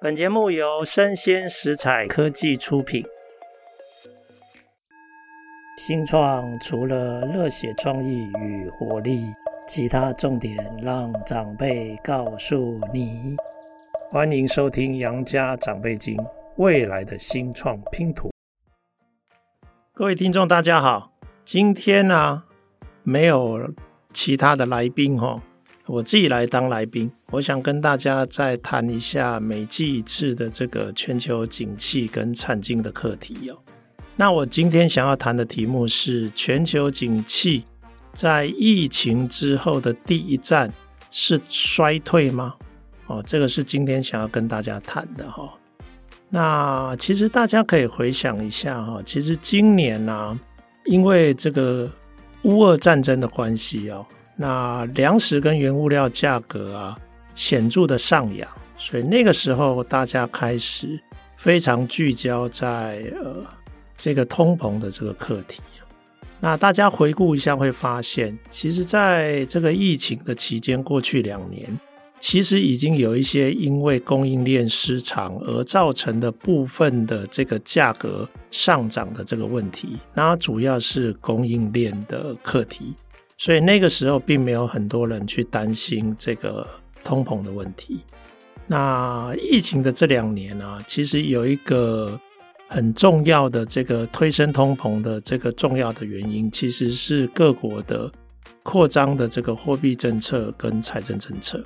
本节目由生鲜食材科技出品。新创除了热血创意与活力，其他重点让长辈告诉你。欢迎收听《杨家长辈经》，未来的新创拼图。各位听众，大家好，今天呢、没有其他的来宾哦。我自己来当来宾，我想跟大家再谈一下每季一次的这个全球景气跟产经的课题哦。那我今天想要谈的题目是全球景气在疫情之后的第一站是衰退吗？哦，这个是今天想要跟大家谈的哈。那其实大家可以回想一下哈，其实今年呢，因为这个乌俄战争的关系哦。那粮食跟原物料价格啊显著的上扬，所以那个时候大家开始非常聚焦在呃这个通膨的这个课题。那大家回顾一下会发现，其实在这个疫情的期间，过去两年其实已经有一些因为供应链失常而造成的部分的这个价格上涨的这个问题。那主要是供应链的课题。所以那个时候并没有很多人去担心这个通膨的问题。那疫情的这两年啊，其实有一个很重要的这个推升通膨的这个重要的原因，其实是各国的扩张的这个货币政策跟财政政策。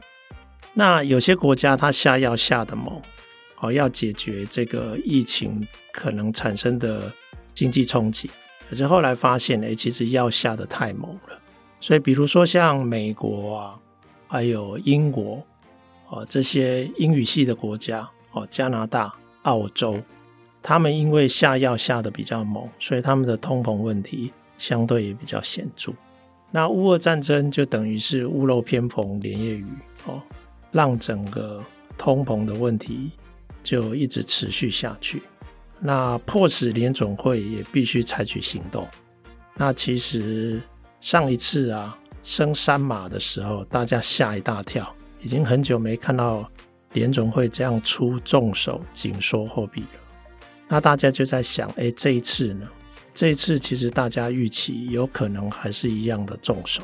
那有些国家它下药下的猛，哦，要解决这个疫情可能产生的经济冲击，可是后来发现，哎，其实药下的太猛了。所以，比如说像美国啊，还有英国，啊，这些英语系的国家，哦，加拿大、澳洲，他们因为下药下得比较猛，所以他们的通膨问题相对也比较显著。那乌俄战争就等于是屋漏偏逢连夜雨，哦，让整个通膨的问题就一直持续下去。那迫使联总会也必须采取行动。那其实。上一次啊，升三码的时候，大家吓一大跳，已经很久没看到联总会这样出重手紧缩货币了。那大家就在想，哎，这一次呢？这一次其实大家预期有可能还是一样的重手，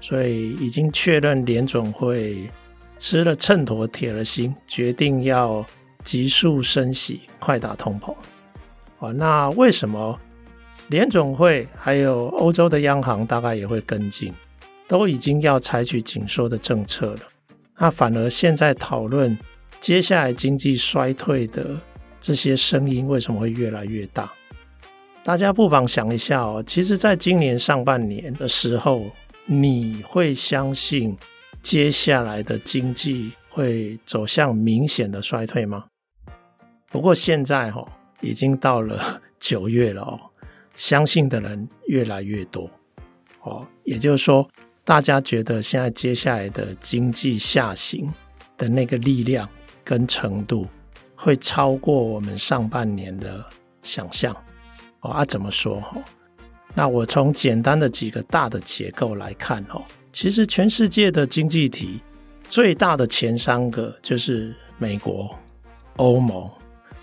所以已经确认联总会吃了秤砣铁了心，决定要急速升息，快打通膨。啊，那为什么？联总会还有欧洲的央行大概也会跟进，都已经要采取紧缩的政策了。那反而现在讨论接下来经济衰退的这些声音为什么会越来越大？大家不妨想一下哦。其实，在今年上半年的时候，你会相信接下来的经济会走向明显的衰退吗？不过现在哈，已经到了 九月了哦。相信的人越来越多，哦，也就是说，大家觉得现在接下来的经济下行的那个力量跟程度，会超过我们上半年的想象。哦，啊，怎么说？哈，那我从简单的几个大的结构来看，哦，其实全世界的经济体最大的前三个就是美国、欧盟，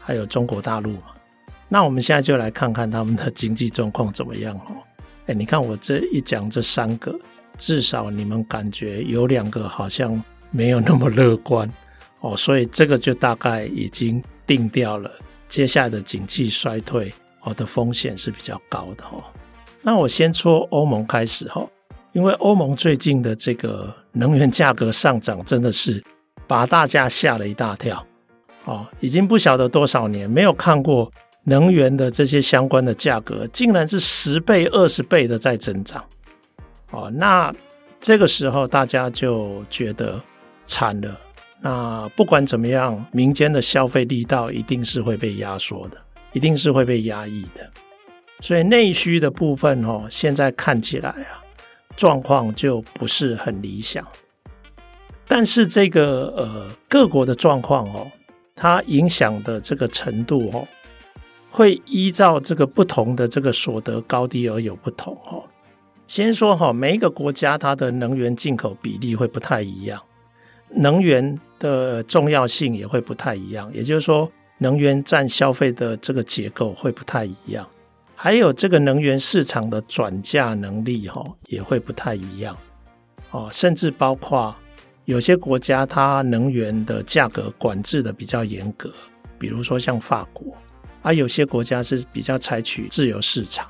还有中国大陆嘛。那我们现在就来看看他们的经济状况怎么样哦。哎，你看我这一讲这三个，至少你们感觉有两个好像没有那么乐观 哦，所以这个就大概已经定掉了，接下来的经济衰退哦的风险是比较高的哦。那我先说欧盟开始哈，因为欧盟最近的这个能源价格上涨真的是把大家吓了一大跳哦，已经不晓得多少年没有看过。能源的这些相关的价格，竟然是十倍、二十倍的在增长，哦，那这个时候大家就觉得惨了。那不管怎么样，民间的消费力道一定是会被压缩的，一定是会被压抑的。所以内需的部分，哦，现在看起来啊，状况就不是很理想。但是这个呃，各国的状况哦，它影响的这个程度哦。会依照这个不同的这个所得高低而有不同哦。先说哈，每一个国家它的能源进口比例会不太一样。能源的重要性也会不太一样，也就是说，能源占消费的这个结构会不太一样，还有这个能源市场的转嫁能力哈也会不太一样哦，甚至包括有些国家它能源的价格管制的比较严格，比如说像法国，而有些国家是比较采取自由市场，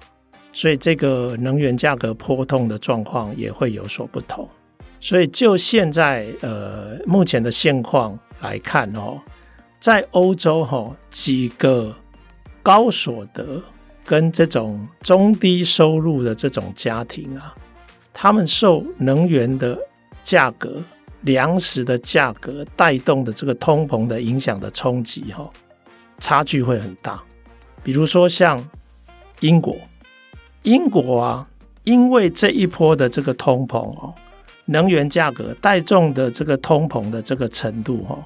所以这个能源价格波动的状况也会有所不同。所以就现在呃目前的现况来看哦，在欧洲哈几个高所得跟这种中低收入的这种家庭啊，他们受能源的价格、粮食的价格带动的这个通膨的影响的冲击哈，差距会很大。比如说像英国，英国啊，因为这一波的这个通膨哦。能源价格带动的这个通膨的这个程度，哈，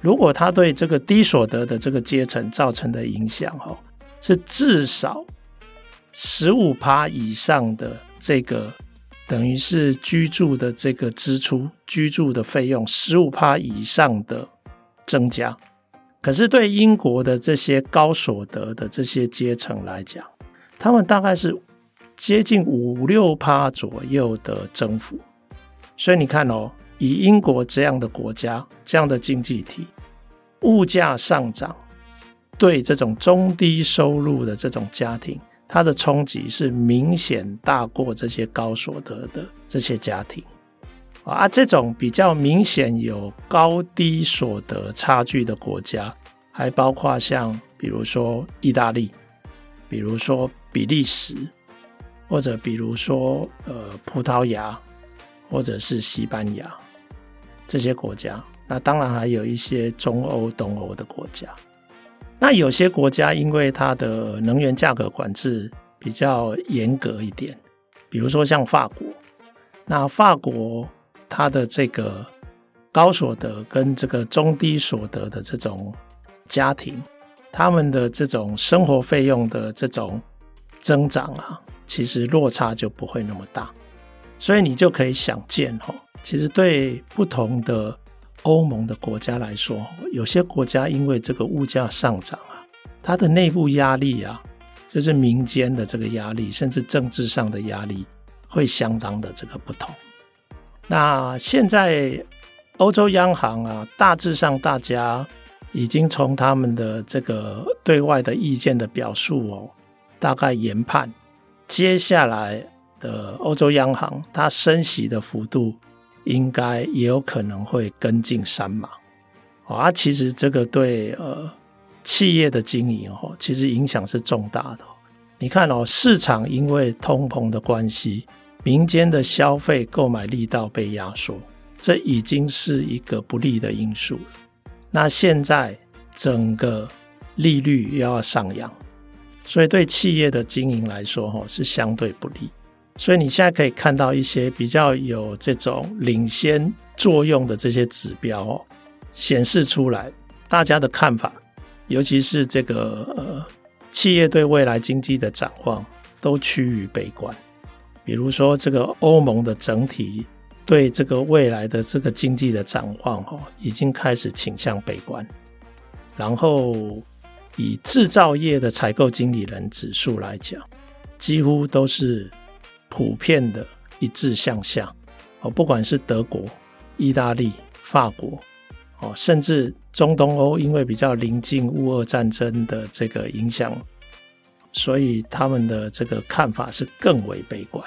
如果它对这个低所得的这个阶层造成的影响，哈，是至少十五趴以上的这个，等于是居住的这个支出、居住的费用十五趴以上的增加。可是对英国的这些高所得的这些阶层来讲，他们大概是接近五六趴左右的增幅。所以你看哦，以英国这样的国家、这样的经济体，物价上涨对这种中低收入的这种家庭，它的冲击是明显大过这些高所得的这些家庭啊。这种比较明显有高低所得差距的国家，还包括像比如说意大利，比如说比利时，或者比如说呃葡萄牙。或者是西班牙这些国家，那当然还有一些中欧、东欧的国家。那有些国家因为它的能源价格管制比较严格一点，比如说像法国。那法国它的这个高所得跟这个中低所得的这种家庭，他们的这种生活费用的这种增长啊，其实落差就不会那么大。所以你就可以想见，哈，其实对不同的欧盟的国家来说，有些国家因为这个物价上涨啊，它的内部压力啊，就是民间的这个压力，甚至政治上的压力，会相当的这个不同。那现在欧洲央行啊，大致上大家已经从他们的这个对外的意见的表述哦，大概研判接下来。的欧洲央行，它升息的幅度应该也有可能会跟进三码。啊，其实这个对呃企业的经营哦，其实影响是重大的。你看哦，市场因为通膨的关系，民间的消费购买力道被压缩，这已经是一个不利的因素。那现在整个利率又要上扬，所以对企业的经营来说，哈，是相对不利。所以你现在可以看到一些比较有这种领先作用的这些指标哦，显示出来大家的看法，尤其是这个呃企业对未来经济的展望都趋于悲观。比如说这个欧盟的整体对这个未来的这个经济的展望哦，已经开始倾向悲观。然后以制造业的采购经理人指数来讲，几乎都是。普遍的一致向下哦，不管是德国、意大利、法国哦，甚至中东欧，因为比较临近乌俄战争的这个影响，所以他们的这个看法是更为悲观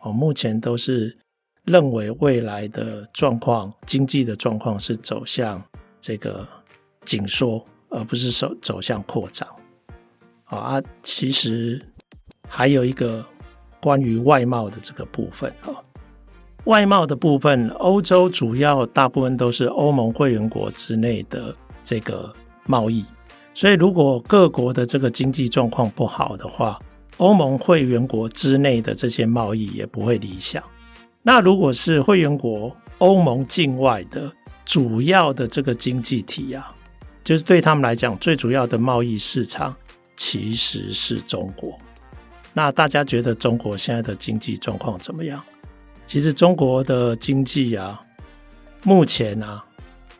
哦。目前都是认为未来的状况，经济的状况是走向这个紧缩，而不是走走向扩张啊。其实还有一个。关于外贸的这个部分啊，外贸的部分，欧洲主要大部分都是欧盟会员国之内的这个贸易，所以如果各国的这个经济状况不好的话，欧盟会员国之内的这些贸易也不会理想。那如果是会员国欧盟境外的主要的这个经济体啊，就是对他们来讲最主要的贸易市场其实是中国。那大家觉得中国现在的经济状况怎么样？其实中国的经济啊，目前啊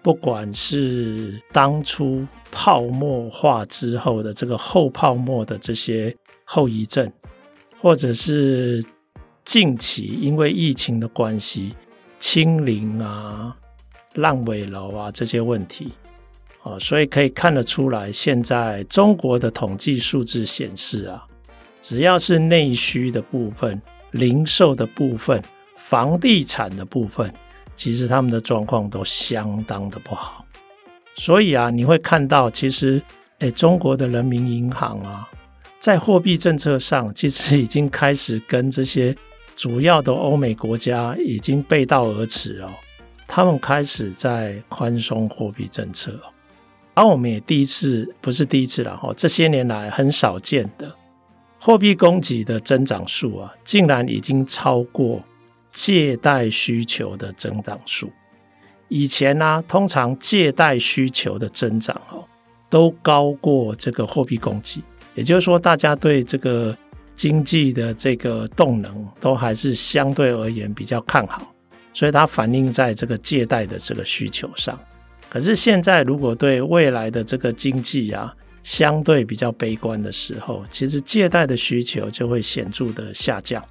不管是当初泡沫化之后的这个后泡沫的这些后遗症，或者是近期因为疫情的关系，清零啊、烂尾楼啊这些问题，哦，所以可以看得出来，现在中国的统计数字显示啊，只要是内需的部分、零售的部分、房地产的部分。其实他们的状况都相当的不好，所以啊，你会看到，其实，诶，中国的人民银行啊，在货币政策上，其实已经开始跟这些主要的欧美国家已经背道而驰了。他们开始在宽松货币政策，而我们也第一次，不是第一次了哈，这些年来很少见的货币供给的增长数啊，竟然已经超过。借贷需求的增长数，以前呢、通常借贷需求的增长哦，都高过这个货币供给，也就是说，大家对这个经济的这个动能都还是相对而言比较看好，所以它反映在这个借贷的这个需求上。可是现在，如果对未来的这个经济啊，相对比较悲观的时候，其实借贷的需求就会显著的下降。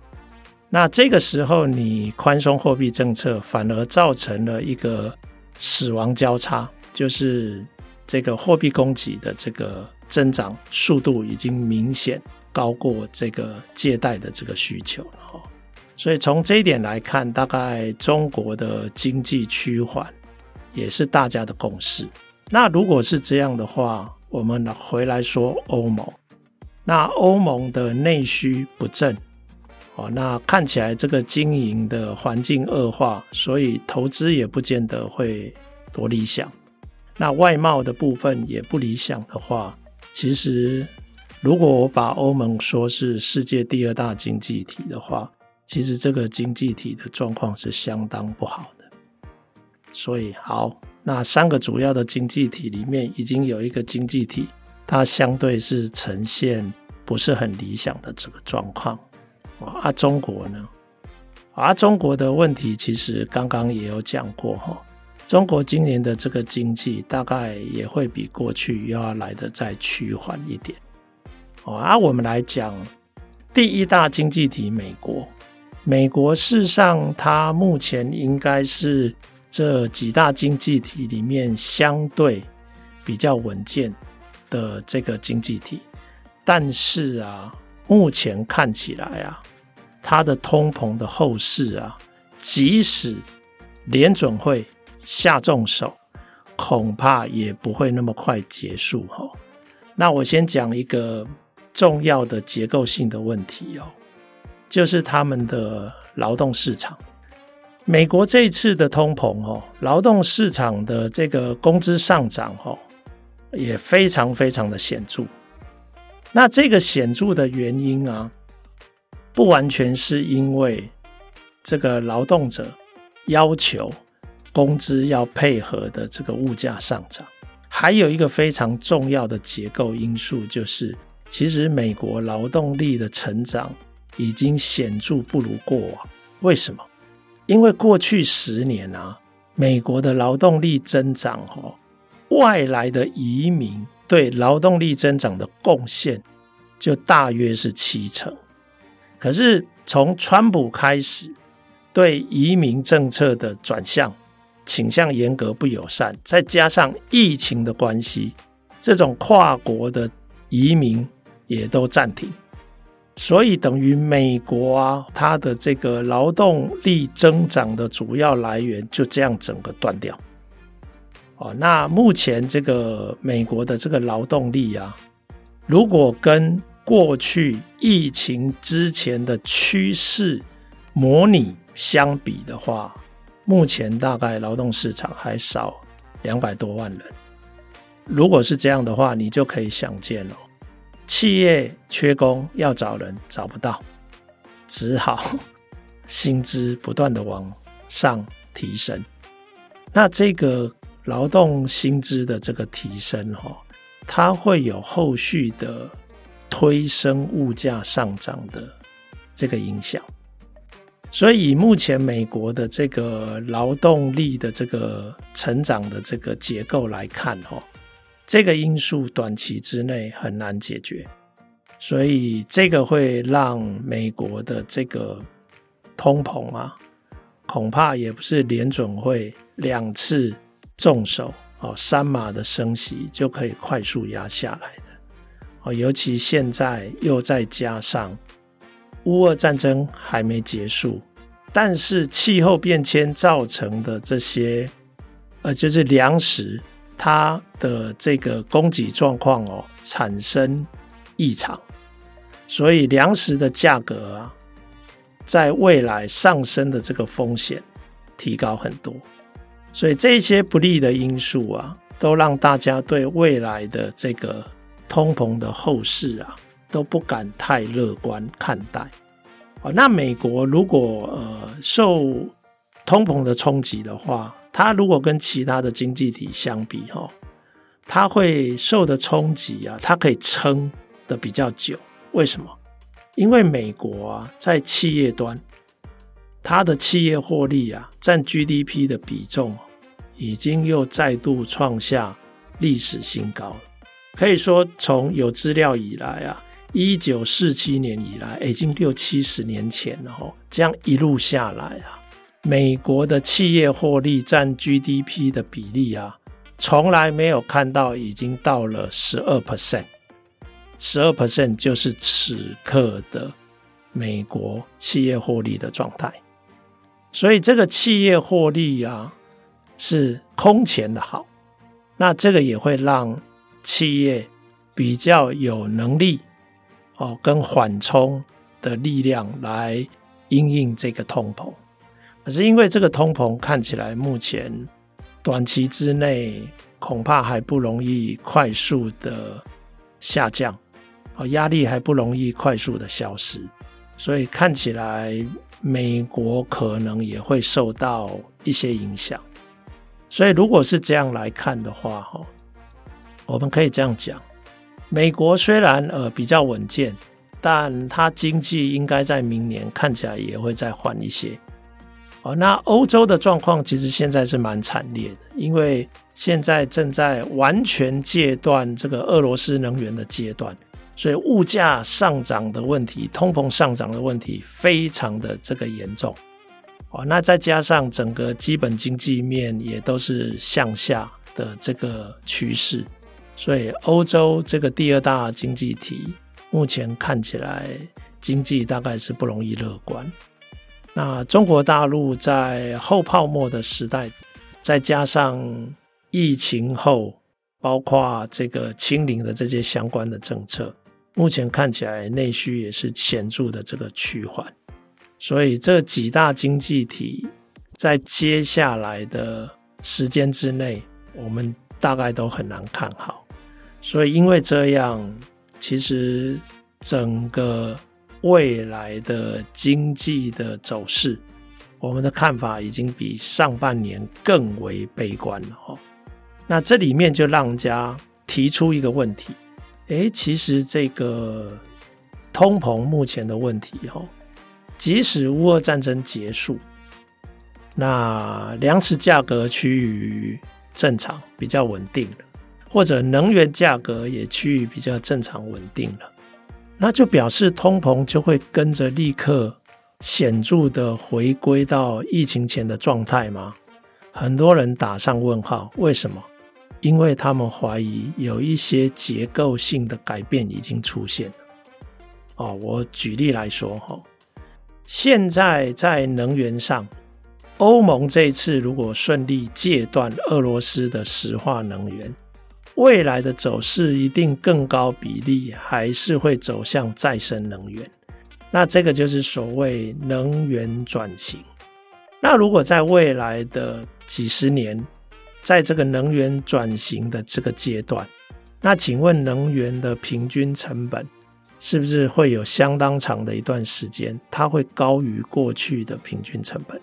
那这个时候，你宽松货币政策反而造成了一个死亡交叉，就是这个货币供给的这个增长速度已经明显高过这个借贷的这个需求了。所以从这一点来看，大概中国的经济趋缓也是大家的共识。那如果是这样的话，我们回来说欧盟，那欧盟的内需不振。哦，那看起来这个经营的环境恶化，所以投资也不见得会多理想。那外贸的部分也不理想的话，其实如果我把欧盟说是世界第二大经济体的话，其实这个经济体的状况是相当不好的。所以好，那三个主要的经济体里面，已经有一个经济体，它相对是呈现不是很理想的这个状况。啊，中国呢？啊，中国的问题其实刚刚也有讲过哈。中国今年的这个经济大概也会比过去要来的再趋缓一点。哦，啊，我们来讲第一大经济体美国。美国事实上它目前应该是这几大经济体里面相对比较稳健的这个经济体，但是啊，目前看起来啊。它的通膨的后市啊，即使联准会下重手，恐怕也不会那么快结束哈。那我先讲一个重要的结构性的问题哦，就是他们的劳动市场。美国这一次的通膨哦，劳动市场的这个工资上涨哦，也非常非常的显著。那这个显著的原因啊。不完全是因为这个劳动者要求工资要配合的这个物价上涨，还有一个非常重要的结构因素，就是其实美国劳动力的成长已经显著不如过往。为什么？因为过去十年啊，美国的劳动力增长，哦，外来的移民对劳动力增长的贡献就大约是七成。可是从川普开始对移民政策的转向，倾向严格不友善，再加上疫情的关系，这种跨国的移民也都暂停，所以等于美国啊，它的这个劳动力增长的主要来源就这样整个断掉。哦，那目前这个美国的这个劳动力啊，如果跟过去疫情之前的趋势模拟相比的话，目前大概劳动市场还少两百多万人。如果是这样的话，你就可以想见了，企业缺工要找人找不到，只好 薪资不断的往上提升。那这个劳动薪资的这个提升，哈，它会有后续的。推升物价上涨的这个影响，所以以目前美国的这个劳动力的这个成长的这个结构来看，哦，这个因素短期之内很难解决，所以这个会让美国的这个通膨啊，恐怕也不是联准会两次重手哦，三码的升息就可以快速压下来的哦，尤其现在又再加上。乌俄战争还没结束，但是气候变迁造成的这些，呃，就是粮食它的这个供给状况哦，产生异常，所以粮食的价格啊，在未来上升的这个风险提高很多，所以这些不利的因素啊，都让大家对未来的这个通膨的后市啊。都不敢太乐观看待。哦那美国如果呃受通膨的冲击的话，它如果跟其他的经济体相比哈，它会受的冲击啊，它可以撑的比较久。为什么？因为美国啊，在企业端，它的企业获利啊，占 GDP 的比重已经又再度创下历史新高了。可以说，从有资料以来啊。一九四七年以来，已经六七十年前了哈，这样一路下来啊，美国的企业获利占 GDP 的比例啊，从来没有看到已经到了十二 percent，十二 percent 就是此刻的美国企业获利的状态。所以这个企业获利啊，是空前的好，那这个也会让企业比较有能力。哦，跟缓冲的力量来因应这个通膨，可是因为这个通膨看起来目前短期之内恐怕还不容易快速的下降，啊，压力还不容易快速的消失，所以看起来美国可能也会受到一些影响。所以如果是这样来看的话，哈，我们可以这样讲。美国虽然呃比较稳健，但它经济应该在明年看起来也会再缓一些。哦，那欧洲的状况其实现在是蛮惨烈的，因为现在正在完全戒断这个俄罗斯能源的阶段，所以物价上涨的问题、通膨上涨的问题非常的这个严重。哦，那再加上整个基本经济面也都是向下的这个趋势。所以，欧洲这个第二大经济体，目前看起来经济大概是不容易乐观。那中国大陆在后泡沫的时代，再加上疫情后，包括这个清零的这些相关的政策，目前看起来内需也是显著的这个趋缓。所以，这几大经济体在接下来的时间之内，我们大概都很难看好。所以，因为这样，其实整个未来的经济的走势，我们的看法已经比上半年更为悲观了哈。那这里面就让人家提出一个问题：诶，其实这个通膨目前的问题哈，即使乌俄战争结束，那粮食价格趋于正常，比较稳定了。或者能源价格也趋于比较正常稳定了，那就表示通膨就会跟着立刻显著的回归到疫情前的状态吗？很多人打上问号。为什么？因为他们怀疑有一些结构性的改变已经出现了。哦，我举例来说哈，现在在能源上，欧盟这一次如果顺利戒断俄罗斯的石化能源。未来的走势一定更高比例还是会走向再生能源，那这个就是所谓能源转型。那如果在未来的几十年，在这个能源转型的这个阶段，那请问能源的平均成本是不是会有相当长的一段时间，它会高于过去的平均成本？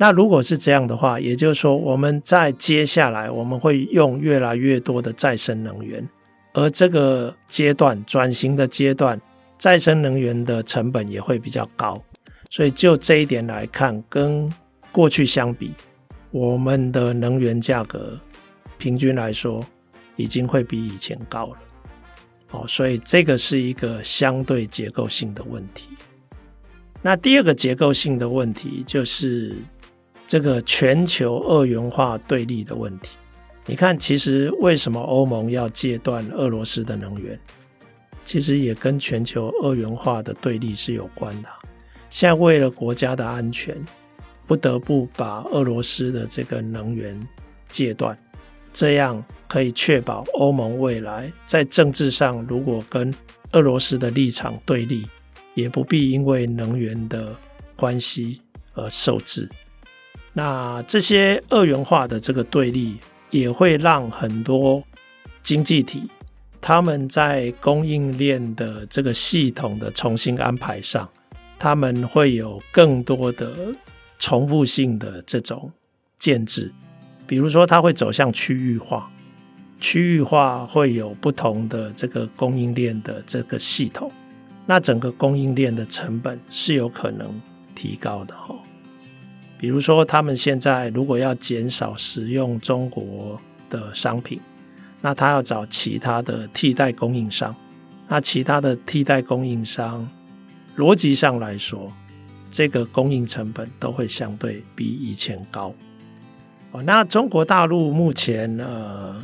那如果是这样的话，也就是说，我们在接下来我们会用越来越多的再生能源，而这个阶段转型的阶段，再生能源的成本也会比较高。所以就这一点来看，跟过去相比，我们的能源价格平均来说已经会比以前高了。哦，所以这个是一个相对结构性的问题。那第二个结构性的问题就是这个全球二元化对立的问题。你看，其实为什么欧盟要戒断俄罗斯的能源？其实也跟全球二元化的对立是有关的。现在为了国家的安全，不得不把俄罗斯的这个能源戒断，这样可以确保欧盟未来在政治上如果跟俄罗斯的立场对立，也不必因为能源的关系而受制。那这些二元化的这个对立，也会让很多经济体他们在供应链的这个系统的重新安排上，他们会有更多的重复性的这种建制，比如说，它会走向区域化，区域化会有不同的这个供应链的这个系统，那整个供应链的成本是有可能提高的哈。比如说，他们现在如果要减少使用中国的商品，那他要找其他的替代供应商。那其他的替代供应商，逻辑上来说，这个供应成本都会相对比以前高。哦，那中国大陆目前呃，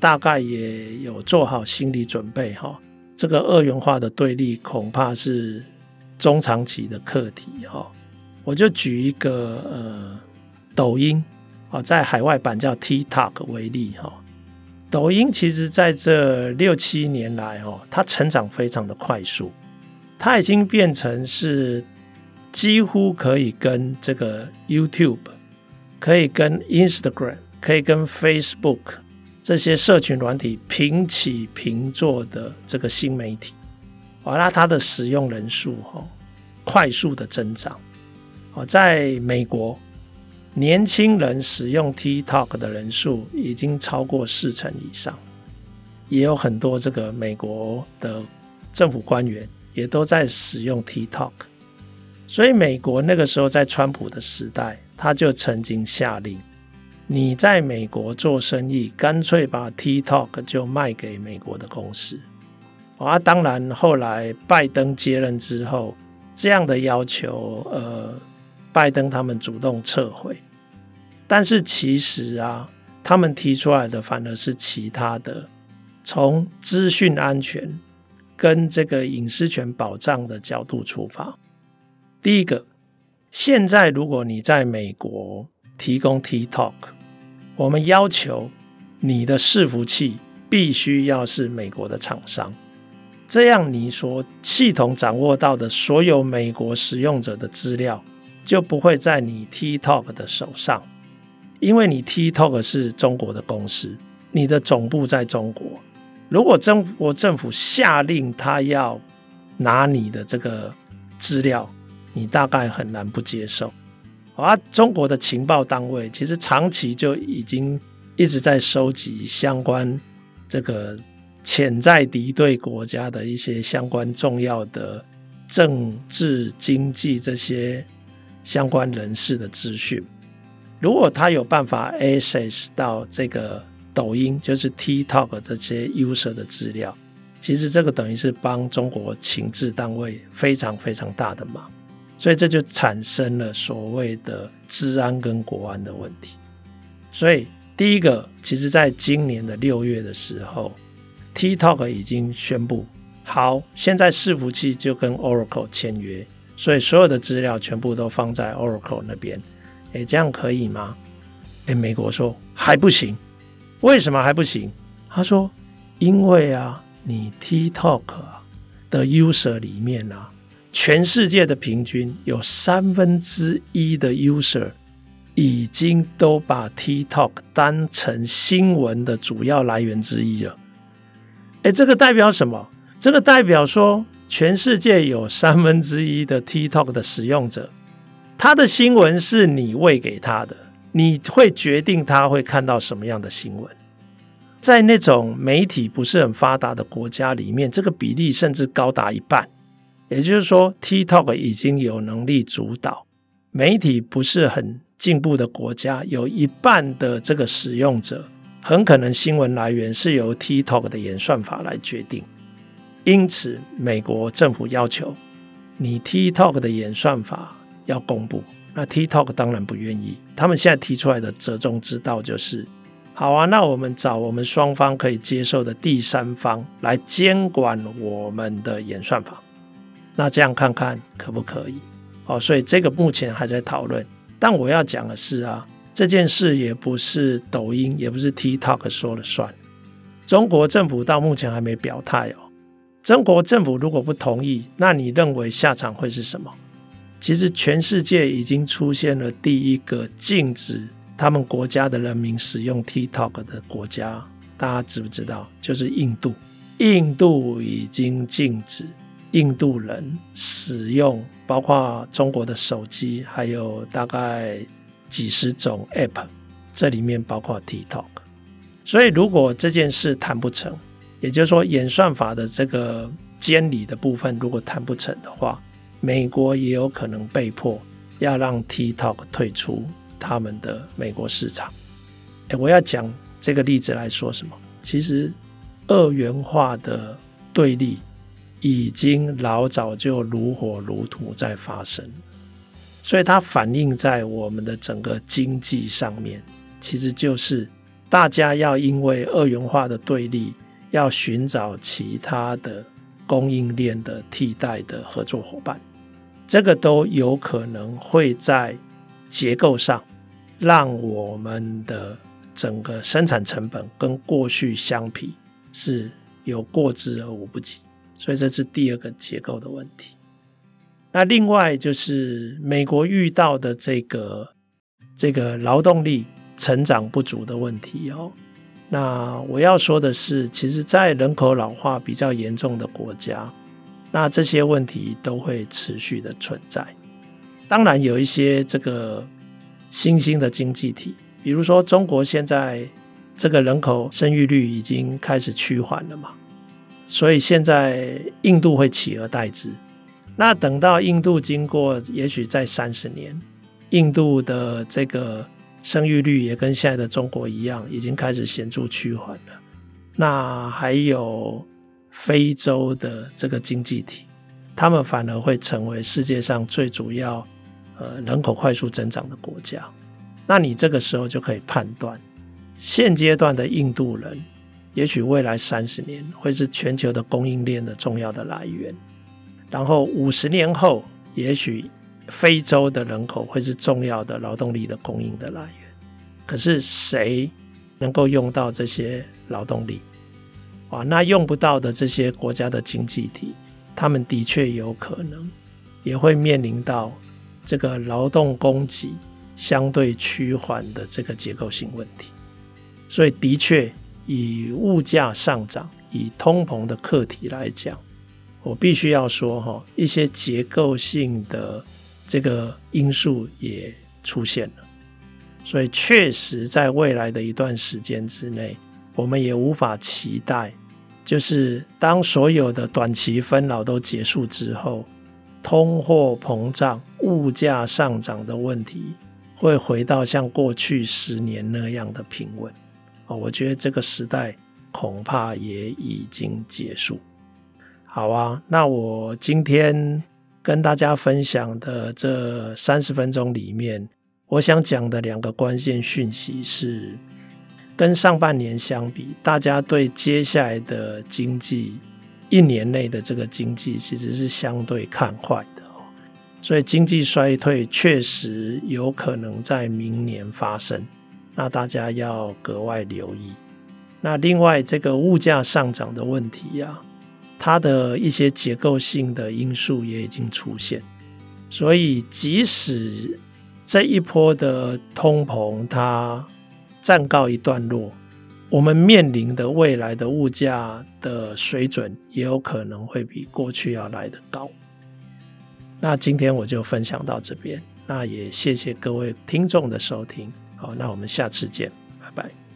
大概也有做好心理准备哈。这个二元化的对立恐怕是中长期的课题哈。我就举一个呃，抖音啊，在海外版叫 TikTok 为例哈。抖音其实在这六七年来哦，它成长非常的快速，它已经变成是几乎可以跟这个 YouTube、可以跟 Instagram、可以跟 Facebook 这些社群软体平起平坐的这个新媒体。完了，它的使用人数哈，快速的增长。在美国，年轻人使用 TikTok 的人数已经超过四成以上，也有很多这个美国的政府官员也都在使用 TikTok。所以，美国那个时候在川普的时代，他就曾经下令：你在美国做生意，干脆把 TikTok 就卖给美国的公司。啊，当然，后来拜登接任之后，这样的要求，呃。拜登他们主动撤回，但是其实啊，他们提出来的反而是其他的，从资讯安全跟这个隐私权保障的角度出发。第一个，现在如果你在美国提供 TikTok，我们要求你的伺服器必须要是美国的厂商，这样你所系统掌握到的所有美国使用者的资料。就不会在你 TikTok 的手上，因为你 TikTok 是中国的公司，你的总部在中国。如果中国政府下令他要拿你的这个资料，你大概很难不接受。而中国的情报单位其实长期就已经一直在收集相关这个潜在敌对国家的一些相关重要的政治、经济这些。相关人士的资讯，如果他有办法 access 到这个抖音，就是 TikTok 这些 user 的资料，其实这个等于是帮中国情治单位非常非常大的忙，所以这就产生了所谓的治安跟国安的问题。所以第一个，其实在今年的六月的时候，TikTok 已经宣布，好，现在伺服器就跟 Oracle 签约。所以所有的资料全部都放在 Oracle 那边，诶，这样可以吗？诶，美国说还不行，为什么还不行？他说，因为啊，你 TikTok 的 user 里面啊，全世界的平均有三分之一的 user 已经都把 TikTok 当成新闻的主要来源之一了。诶，这个代表什么？这个代表说。全世界有三分之一的 TikTok 的使用者，他的新闻是你喂给他的，你会决定他会看到什么样的新闻。在那种媒体不是很发达的国家里面，这个比例甚至高达一半。也就是说，TikTok 已经有能力主导媒体不是很进步的国家，有一半的这个使用者，很可能新闻来源是由 TikTok 的演算法来决定。因此，美国政府要求你 TikTok 的演算法要公布。那 TikTok 当然不愿意，他们现在提出来的折中之道就是：好啊，那我们找我们双方可以接受的第三方来监管我们的演算法。那这样看看可不可以？哦，所以这个目前还在讨论。但我要讲的是啊，这件事也不是抖音，也不是 TikTok 说了算。中国政府到目前还没表态哦。中国政府如果不同意，那你认为下场会是什么？其实全世界已经出现了第一个禁止他们国家的人民使用 TikTok 的国家，大家知不知道？就是印度。印度已经禁止。印度人使用包括中国的手机，还有大概几十种 App，这里面包括 TikTok。所以，如果这件事谈不成，也就是说演算法的这个监理的部分如果谈不成的话，美国也有可能被迫要让 TikTok 退出他们的美国市场。诶，我要讲这个例子来说什么？其实二元化的对立。已经老早就如火如荼在发生，所以它反映在我们的整个经济上面，其实就是大家要因为二元化的对立，要寻找其他的供应链的替代的合作伙伴，这个都有可能会在结构上让我们的整个生产成本跟过去相比是有过之而无不及。所以这是第二个结构的问题。那另外就是美国遇到的这个这个劳动力成长不足的问题哦。那我要说的是，其实，在人口老化比较严重的国家，那这些问题都会持续的存在。当然，有一些这个新兴的经济体，比如说中国，现在这个人口生育率已经开始趋缓了嘛。所以现在印度会取而代之。那等到印度经过，也许在三十年，印度的这个生育率也跟现在的中国一样，已经开始显著趋缓了。那还有非洲的这个经济体，他们反而会成为世界上最主要呃人口快速增长的国家。那你这个时候就可以判断，现阶段的印度人。也许未来三十年会是全球的供应链的重要的来源，然后五十年后，也许非洲的人口会是重要的劳动力的供应的来源。可是谁能够用到这些劳动力？啊，那用不到的这些国家的经济体，他们的确有可能也会面临到这个劳动供给相对趋缓的这个结构性问题。所以的确。以物价上涨、以通膨的课题来讲，我必须要说哈，一些结构性的这个因素也出现了，所以确实在未来的一段时间之内，我们也无法期待，就是当所有的短期纷扰都结束之后，通货膨胀、物价上涨的问题会回到像过去十年那样的平稳。哦，我觉得这个时代恐怕也已经结束。好啊，那我今天跟大家分享的这三十分钟里面，我想讲的两个关键讯息是，跟上半年相比，大家对接下来的经济一年内的这个经济其实是相对看坏的。所以经济衰退确实有可能在明年发生。那大家要格外留意。那另外，这个物价上涨的问题呀，它的一些结构性的因素也已经出现。所以，即使这一波的通膨它暂告一段落，我们面临的未来的物价的水准也有可能会比过去要来得高。那今天我就分享到这边。那也谢谢各位听众的收听。好，那我们下次见，拜拜。